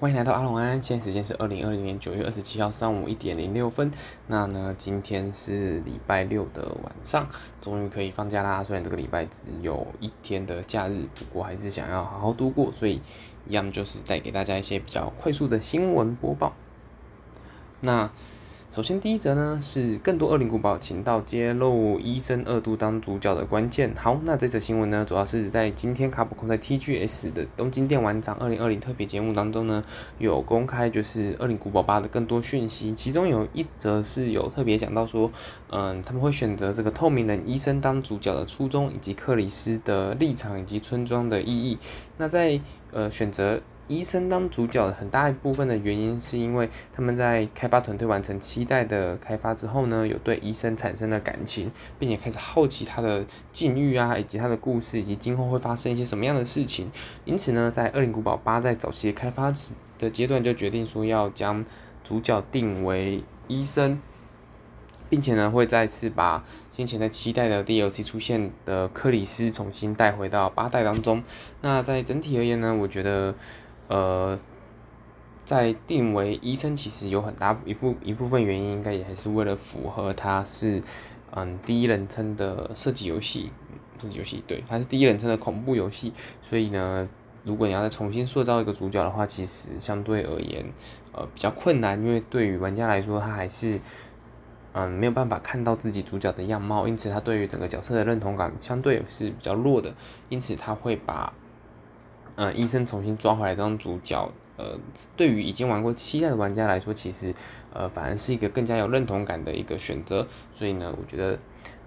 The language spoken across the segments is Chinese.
欢迎来到阿龙安，现在时间是二零二零年九月二十七号上午一点零六分。那呢，今天是礼拜六的晚上，终于可以放假啦。虽然这个礼拜只有一天的假日，不过还是想要好好度过，所以一样就是带给大家一些比较快速的新闻播报。那。首先，第一则呢是更多恶灵古堡情报揭露，医生二度当主角的关键。好，那这则新闻呢，主要是在今天卡普空在 TGS 的东京电玩展二零二零特别节目当中呢，有公开就是恶灵古堡八的更多讯息。其中有一则是有特别讲到说，嗯，他们会选择这个透明人医生当主角的初衷，以及克里斯的立场以及村庄的意义。那在呃选择。医生当主角的很大一部分的原因，是因为他们在开发团队完成七代的开发之后呢，有对医生产生了感情，并且开始好奇他的境遇啊，以及他的故事，以及今后会发生一些什么样的事情。因此呢，在《恶灵古堡八》在早期开发的阶段就决定说要将主角定为医生，并且呢，会再次把先前在七代的 DLC 出现的克里斯重新带回到八代当中。那在整体而言呢，我觉得。呃，在定为医生，其实有很大一部一部分原因，应该也还是为了符合它是嗯第一人称的设计游戏，设计游戏对，它是第一人称的恐怖游戏，所以呢，如果你要再重新塑造一个主角的话，其实相对而言呃比较困难，因为对于玩家来说，他还是嗯没有办法看到自己主角的样貌，因此他对于整个角色的认同感相对是比较弱的，因此他会把。嗯，医生重新抓回来当主角，呃，对于已经玩过七代的玩家来说，其实呃反而是一个更加有认同感的一个选择。所以呢，我觉得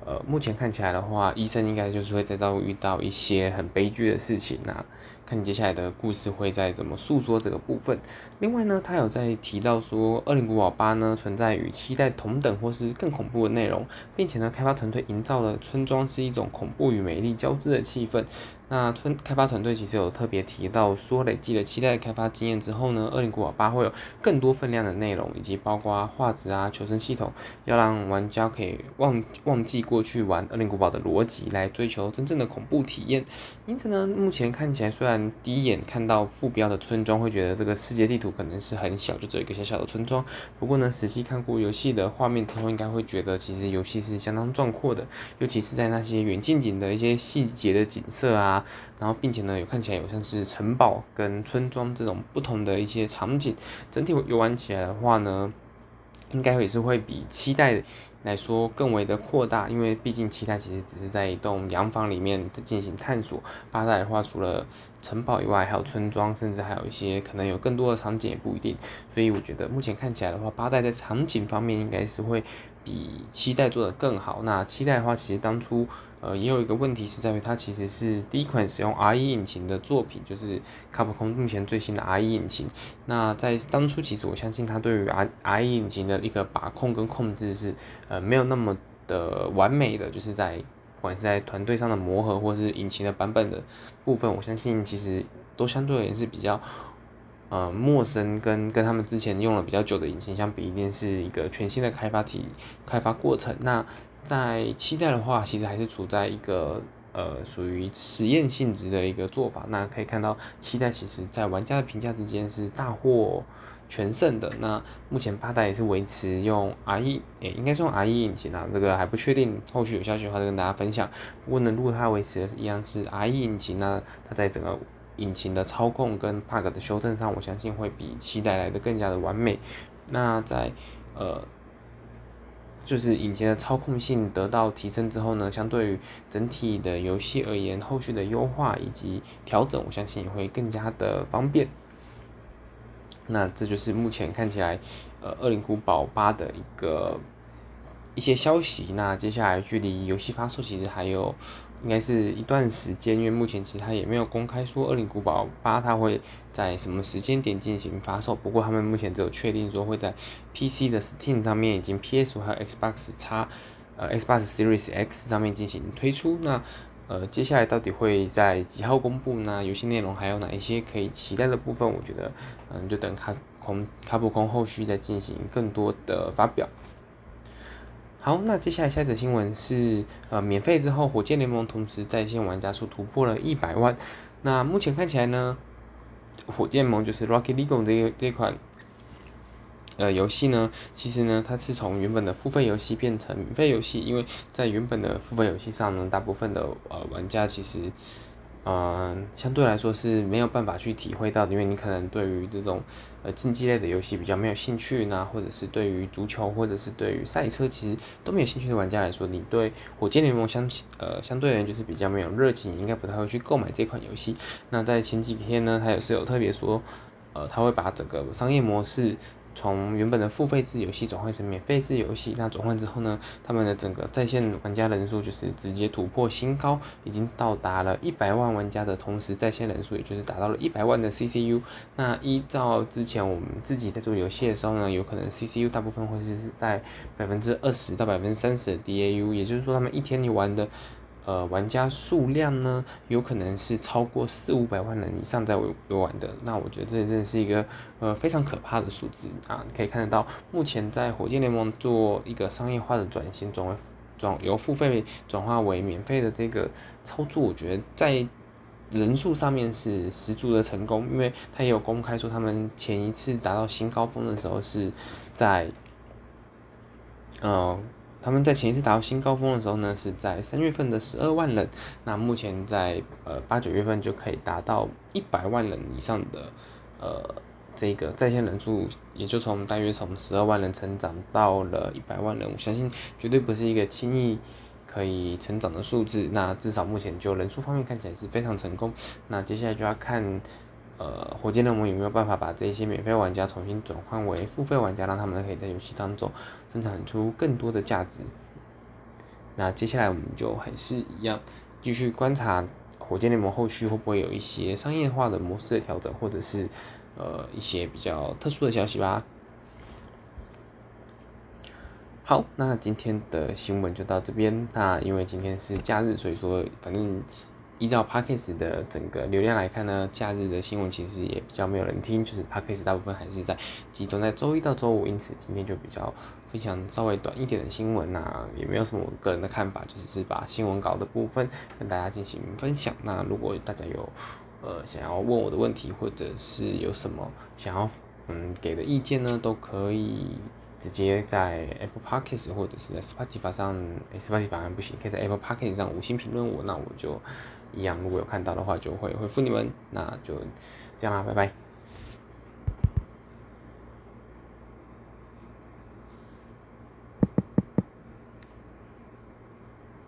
呃目前看起来的话，医生应该就是会在遭遇到一些很悲剧的事情啊。看接下来的故事会再怎么诉说这个部分。另外呢，他有在提到说，《恶灵古堡八》呢存在与期待同等或是更恐怖的内容，并且呢，开发团队营造了村庄是一种恐怖与美丽交织的气氛。那村开发团队其实有特别提到说，累积了期待开发经验之后呢，《恶灵古堡八》会有更多分量的内容，以及包括画质啊、求生系统，要让玩家可以忘忘记过去玩《恶灵古堡》的逻辑，来追求真正的恐怖体验。因此呢，目前看起来虽然第一眼看到副标的村庄会觉得这个世界地图可能是很小，就只有一个小小的村庄。不过呢，实际看过游戏的画面之后，应该会觉得其实游戏是相当壮阔的，尤其是在那些远近景的一些细节的景色啊。然后，并且呢，有看起来有像是城堡跟村庄这种不同的一些场景，整体游玩起来的话呢，应该也是会比七代来说更为的扩大，因为毕竟七代其实只是在一栋洋房里面进行探索，八代的话除了城堡以外，还有村庄，甚至还有一些可能有更多的场景也不一定，所以我觉得目前看起来的话，八代在场景方面应该是会比七代做的更好。那七代的话，其实当初。呃，也有一个问题是在于它其实是第一款使用 R1 引擎的作品，就是卡普空目前最新的 R1 引擎。那在当初，其实我相信它对于 R R1 引擎的一个把控跟控制是呃没有那么的完美的，就是在不管是在团队上的磨合，或是引擎的版本的部分，我相信其实都相对而言是比较呃陌生，跟跟他们之前用了比较久的引擎相比，一定是一个全新的开发体开发过程。那在七代的话，其实还是处在一个呃属于实验性质的一个做法。那可以看到，七代其实在玩家的评价之间是大获全胜的。那目前八代也是维持用 R1，诶、应该是用 R1 引擎啊，这个还不确定，后续有消息的话再跟大家分享。不过呢，如果它维持的一样是 R1 引擎呢，它在整个引擎的操控跟 bug 的修正上，我相信会比七代来的更加的完美。那在呃。就是引擎的操控性得到提升之后呢，相对于整体的游戏而言，后续的优化以及调整，我相信也会更加的方便。那这就是目前看起来，呃，《恶灵古堡八》的一个一些消息。那接下来距离游戏发售其实还有。应该是一段时间，因为目前其实他也没有公开说《恶灵古堡八》它会在什么时间点进行发售。不过他们目前只有确定说会在 PC 的 Steam 上面，以及 PS 还有 Xbox X 呃 Xbox Series X 上面进行推出。那呃接下来到底会在几号公布呢？游戏内容还有哪一些可以期待的部分？我觉得嗯，就等卡空卡普空后续再进行更多的发表。好，那接下来下一则新闻是，呃，免费之后，火箭联盟同时在线玩家数突破了一百万。那目前看起来呢，火箭盟就是 Rocket League 这个这款。呃，游戏呢，其实呢，它是从原本的付费游戏变成免费游戏，因为在原本的付费游戏上呢，大部分的呃玩家其实，呃，相对来说是没有办法去体会到的，因为你可能对于这种呃竞技类的游戏比较没有兴趣呢，或者是对于足球或者是对于赛车其实都没有兴趣的玩家来说，你对火箭联盟相呃相对而言就是比较没有热情，应该不太会去购买这款游戏。那在前几天呢，他也是有特别说，呃，他会把整个商业模式。从原本的付费制游戏转换成免费制游戏，那转换之后呢，他们的整个在线玩家人数就是直接突破新高，已经到达了一百万玩家的同时，在线人数也就是达到了一百万的 CCU。那依照之前我们自己在做游戏的时候呢，有可能 CCU 大部分会是在百分之二十到百分之三十的 DAU，也就是说他们一天你玩的。呃，玩家数量呢，有可能是超过四五百万人以上在游玩的。那我觉得这真的是一个呃非常可怕的数字啊！可以看得到，目前在火箭联盟做一个商业化的转型，转为转由付费转化为免费的这个操作，我觉得在人数上面是十足的成功，因为他也有公开说，他们前一次达到新高峰的时候是在，呃。他们在前一次达到新高峰的时候呢，是在三月份的十二万人。那目前在呃八九月份就可以达到一百万人以上的呃这个在线人数，也就从大约从十二万人成长到了一百万人。我相信绝对不是一个轻易可以成长的数字。那至少目前就人数方面看起来是非常成功。那接下来就要看。呃，火箭联盟有没有办法把这些免费玩家重新转换为付费玩家，让他们可以在游戏当中生产出更多的价值？那接下来我们就还是一样，继续观察火箭联盟后续会不会有一些商业化的模式的调整，或者是呃一些比较特殊的消息吧。好，那今天的新闻就到这边。那因为今天是假日，所以说反正。依照 Podcast 的整个流量来看呢，假日的新闻其实也比较没有人听，就是 Podcast 大部分还是在集中在周一到周五，因此今天就比较分享稍微短一点的新闻啊，也没有什么我个人的看法，就只是把新闻稿的部分跟大家进行分享。那如果大家有呃想要问我的问题，或者是有什么想要嗯给的意见呢，都可以直接在 Apple Podcast 或者是在 Spotify 上，欸，Spotify 还不行，可以在 Apple Podcast 上五星评论我，那我就。一样，如果有看到的话，就会回复你们。那就这样啦，拜拜。